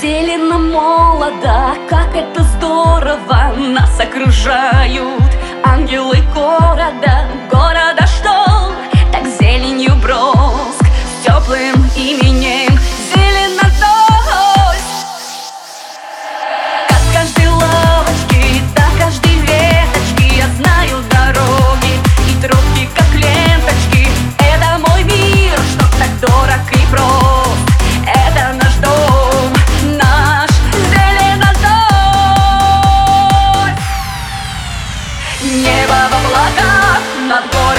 зелено молодо, как это здорово Нас окружают ангелы города Города, Небо в облаках над городом